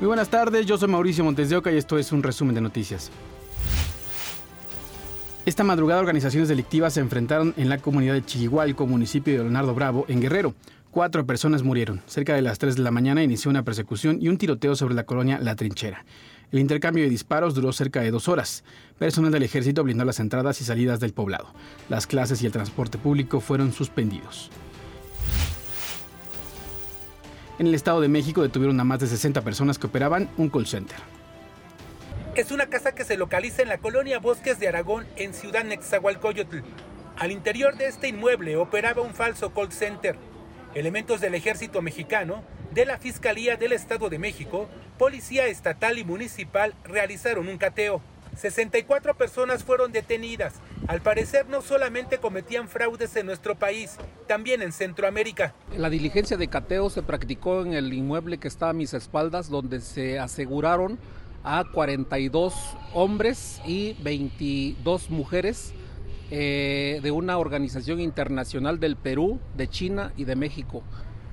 Muy buenas tardes, yo soy Mauricio Montes de Oca y esto es un resumen de noticias. Esta madrugada organizaciones delictivas se enfrentaron en la comunidad de Chihualco, municipio de Leonardo Bravo, en Guerrero. Cuatro personas murieron. Cerca de las 3 de la mañana inició una persecución y un tiroteo sobre la colonia La Trinchera. El intercambio de disparos duró cerca de dos horas. Personal del ejército blindó las entradas y salidas del poblado. Las clases y el transporte público fueron suspendidos. En el Estado de México detuvieron a más de 60 personas que operaban un call center. Es una casa que se localiza en la colonia Bosques de Aragón, en Ciudad Nexahualcoyotl. Al interior de este inmueble operaba un falso call center. Elementos del ejército mexicano, de la Fiscalía del Estado de México, Policía Estatal y Municipal realizaron un cateo. 64 personas fueron detenidas. Al parecer no solamente cometían fraudes en nuestro país, también en Centroamérica. La diligencia de cateo se practicó en el inmueble que está a mis espaldas, donde se aseguraron a 42 hombres y 22 mujeres eh, de una organización internacional del Perú, de China y de México.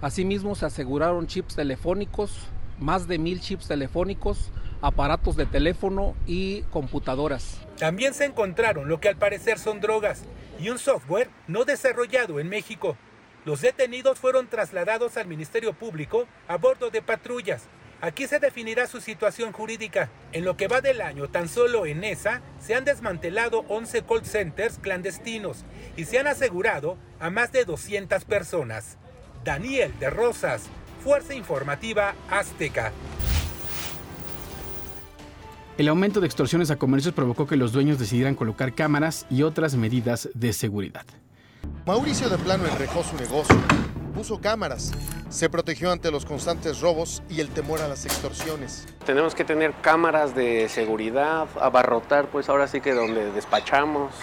Asimismo se aseguraron chips telefónicos, más de mil chips telefónicos, aparatos de teléfono y computadoras. También se encontraron lo que al parecer son drogas y un software no desarrollado en México. Los detenidos fueron trasladados al Ministerio Público a bordo de patrullas Aquí se definirá su situación jurídica. En lo que va del año, tan solo en esa, se han desmantelado 11 call centers clandestinos y se han asegurado a más de 200 personas. Daniel de Rosas, Fuerza Informativa Azteca. El aumento de extorsiones a comercios provocó que los dueños decidieran colocar cámaras y otras medidas de seguridad. Mauricio de Plano enrejó su negocio, puso cámaras se protegió ante los constantes robos y el temor a las extorsiones. Tenemos que tener cámaras de seguridad, abarrotar pues ahora sí que donde despachamos.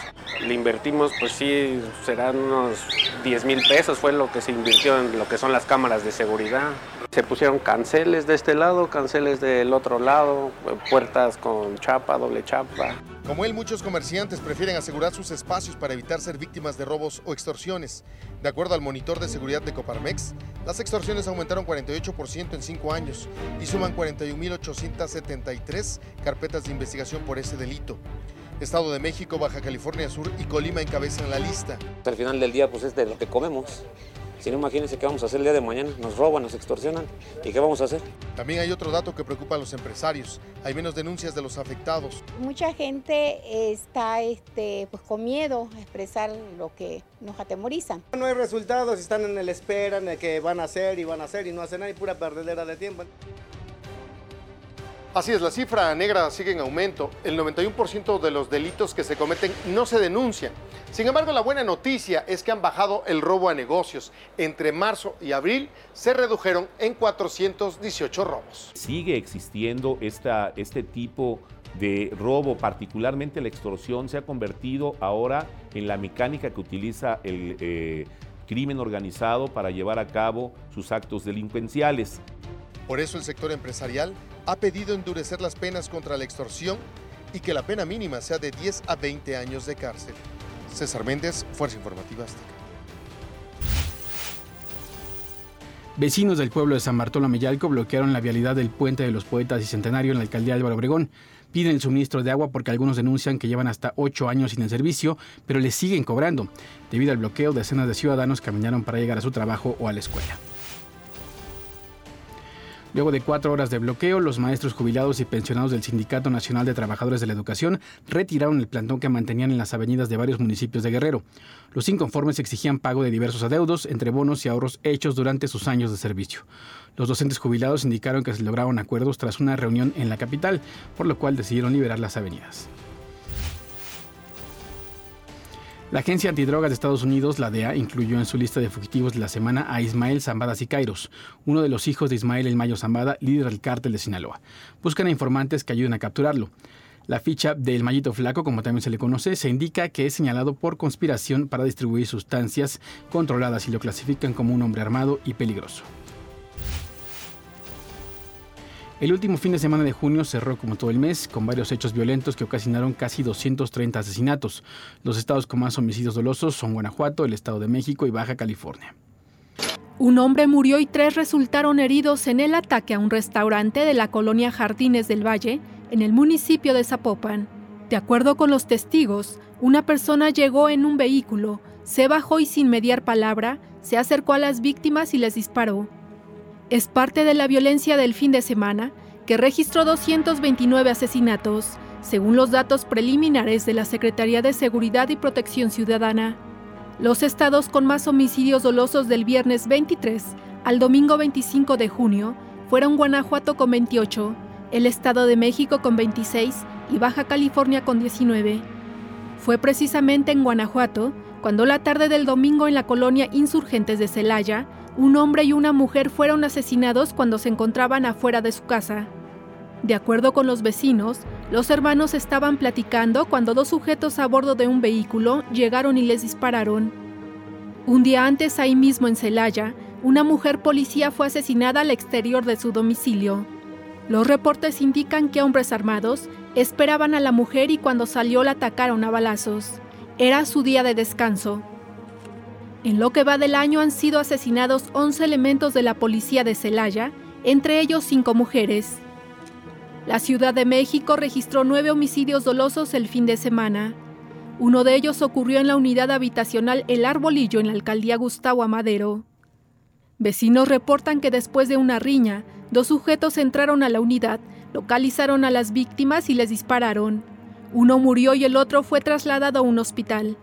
Le invertimos pues sí, serán unos 10 mil pesos fue lo que se invirtió en lo que son las cámaras de seguridad. Se pusieron canceles de este lado, canceles del otro lado, puertas con chapa, doble chapa. Como él, muchos comerciantes prefieren asegurar sus espacios para evitar ser víctimas de robos o extorsiones. De acuerdo al monitor de seguridad de Coparmex, las extorsiones aumentaron 48% en cinco años y suman 41.873 carpetas de investigación por ese delito. Estado de México, Baja California Sur y Colima encabezan la lista. Al final del día, pues es de lo que comemos. Si no, imagínense qué vamos a hacer el día de mañana. Nos roban, nos extorsionan. ¿Y qué vamos a hacer? También hay otro dato que preocupa a los empresarios. Hay menos denuncias de los afectados. Mucha gente está este, pues, con miedo a expresar lo que nos atemoriza. No hay resultados, están en el espera, en el que van a hacer y van a hacer y no hacen nada y pura perdedera de tiempo. Así es, la cifra negra sigue en aumento. El 91% de los delitos que se cometen no se denuncian. Sin embargo, la buena noticia es que han bajado el robo a negocios. Entre marzo y abril se redujeron en 418 robos. Sigue existiendo este tipo de robo, particularmente la extorsión, se ha convertido ahora en la mecánica que utiliza el eh, crimen organizado para llevar a cabo sus actos delincuenciales. Por eso el sector empresarial ha pedido endurecer las penas contra la extorsión y que la pena mínima sea de 10 a 20 años de cárcel. César Méndez, Fuerza Informativa. Vecinos del pueblo de San Bartolomé Yalco bloquearon la vialidad del puente de los Poetas y Centenario en la alcaldía de Álvaro Obregón. Piden el suministro de agua porque algunos denuncian que llevan hasta ocho años sin el servicio, pero les siguen cobrando. Debido al bloqueo, decenas de ciudadanos caminaron para llegar a su trabajo o a la escuela. Luego de cuatro horas de bloqueo, los maestros jubilados y pensionados del Sindicato Nacional de Trabajadores de la Educación retiraron el plantón que mantenían en las avenidas de varios municipios de Guerrero. Los inconformes exigían pago de diversos adeudos, entre bonos y ahorros hechos durante sus años de servicio. Los docentes jubilados indicaron que se lograron acuerdos tras una reunión en la capital, por lo cual decidieron liberar las avenidas. La Agencia Antidrogas de Estados Unidos, la DEA, incluyó en su lista de fugitivos de la semana a Ismael Zambada Sicairos, uno de los hijos de Ismael El Mayo Zambada, líder del cártel de Sinaloa. Buscan a informantes que ayuden a capturarlo. La ficha del Mayito Flaco, como también se le conoce, se indica que es señalado por conspiración para distribuir sustancias controladas y lo clasifican como un hombre armado y peligroso. El último fin de semana de junio cerró como todo el mes con varios hechos violentos que ocasionaron casi 230 asesinatos. Los estados con más homicidios dolosos son Guanajuato, el Estado de México y Baja California. Un hombre murió y tres resultaron heridos en el ataque a un restaurante de la colonia Jardines del Valle, en el municipio de Zapopan. De acuerdo con los testigos, una persona llegó en un vehículo, se bajó y sin mediar palabra, se acercó a las víctimas y les disparó. Es parte de la violencia del fin de semana, que registró 229 asesinatos, según los datos preliminares de la Secretaría de Seguridad y Protección Ciudadana. Los estados con más homicidios dolosos del viernes 23 al domingo 25 de junio fueron Guanajuato con 28, el Estado de México con 26 y Baja California con 19. Fue precisamente en Guanajuato cuando la tarde del domingo en la colonia Insurgentes de Celaya, un hombre y una mujer fueron asesinados cuando se encontraban afuera de su casa. De acuerdo con los vecinos, los hermanos estaban platicando cuando dos sujetos a bordo de un vehículo llegaron y les dispararon. Un día antes, ahí mismo en Celaya, una mujer policía fue asesinada al exterior de su domicilio. Los reportes indican que hombres armados esperaban a la mujer y cuando salió la atacaron a balazos. Era su día de descanso. En lo que va del año han sido asesinados 11 elementos de la policía de Celaya, entre ellos cinco mujeres. La Ciudad de México registró nueve homicidios dolosos el fin de semana. Uno de ellos ocurrió en la unidad habitacional El Arbolillo en la alcaldía Gustavo Amadero. Vecinos reportan que después de una riña, dos sujetos entraron a la unidad, localizaron a las víctimas y les dispararon. Uno murió y el otro fue trasladado a un hospital.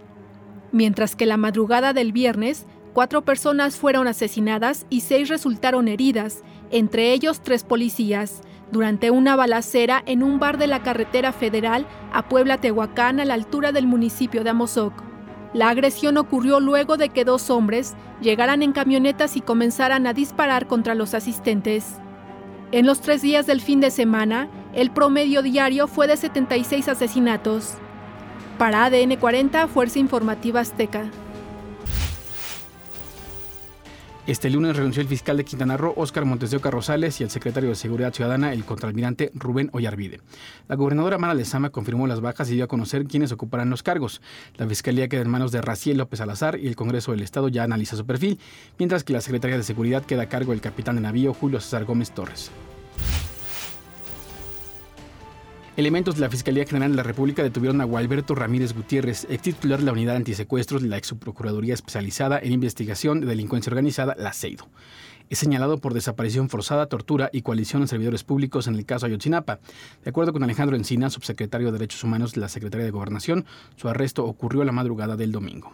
Mientras que la madrugada del viernes, cuatro personas fueron asesinadas y seis resultaron heridas, entre ellos tres policías, durante una balacera en un bar de la carretera federal a Puebla Tehuacán a la altura del municipio de Amozoc. La agresión ocurrió luego de que dos hombres llegaran en camionetas y comenzaran a disparar contra los asistentes. En los tres días del fin de semana, el promedio diario fue de 76 asesinatos. Para ADN 40, Fuerza Informativa Azteca. Este lunes renunció el fiscal de Quintana Roo, Óscar Montes de Oca Rosales, y el secretario de Seguridad Ciudadana, el contraalmirante Rubén Ollarvide. La gobernadora Mara Lezama confirmó las bajas y dio a conocer quiénes ocuparán los cargos. La fiscalía queda en manos de Raciel López Salazar y el Congreso del Estado ya analiza su perfil, mientras que la Secretaría de Seguridad queda a cargo del capitán de navío Julio César Gómez Torres. Elementos de la Fiscalía General de la República detuvieron a Gualberto Ramírez Gutiérrez, ex titular de la Unidad Antisecuestros de la ex Procuraduría Especializada en Investigación de Delincuencia Organizada, la CEIDO. Es señalado por desaparición forzada, tortura y coalición en servidores públicos en el caso Ayotzinapa. De acuerdo con Alejandro Encina, subsecretario de Derechos Humanos de la Secretaría de Gobernación, su arresto ocurrió la madrugada del domingo.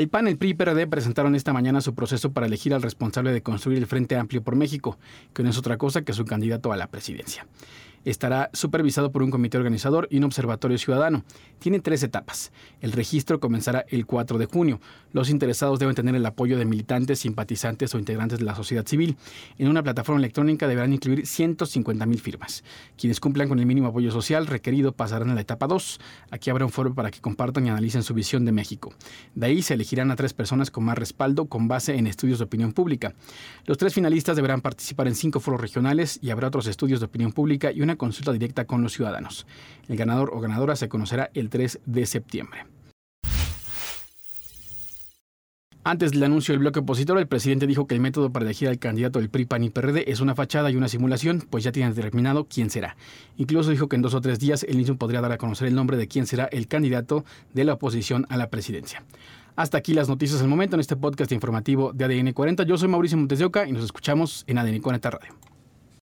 El PAN, el PRI y PRD presentaron esta mañana su proceso para elegir al responsable de construir el Frente Amplio por México, que no es otra cosa que su candidato a la presidencia estará supervisado por un comité organizador y un observatorio ciudadano. Tiene tres etapas. El registro comenzará el 4 de junio. Los interesados deben tener el apoyo de militantes, simpatizantes o integrantes de la sociedad civil. En una plataforma electrónica deberán incluir 150 mil firmas. Quienes cumplan con el mínimo apoyo social requerido pasarán a la etapa 2. Aquí habrá un foro para que compartan y analicen su visión de México. De ahí se elegirán a tres personas con más respaldo con base en estudios de opinión pública. Los tres finalistas deberán participar en cinco foros regionales y habrá otros estudios de opinión pública y una consulta directa con los ciudadanos. El ganador o ganadora se conocerá el 3 de septiembre. Antes del anuncio del bloque opositor, el presidente dijo que el método para elegir al candidato del PRI, PAN y PRD es una fachada y una simulación, pues ya tienen determinado quién será. Incluso dijo que en dos o tres días el mismo podría dar a conocer el nombre de quién será el candidato de la oposición a la presidencia. Hasta aquí las noticias del momento en este podcast informativo de ADN 40. Yo soy Mauricio Montes de Oca y nos escuchamos en ADN 40 Radio.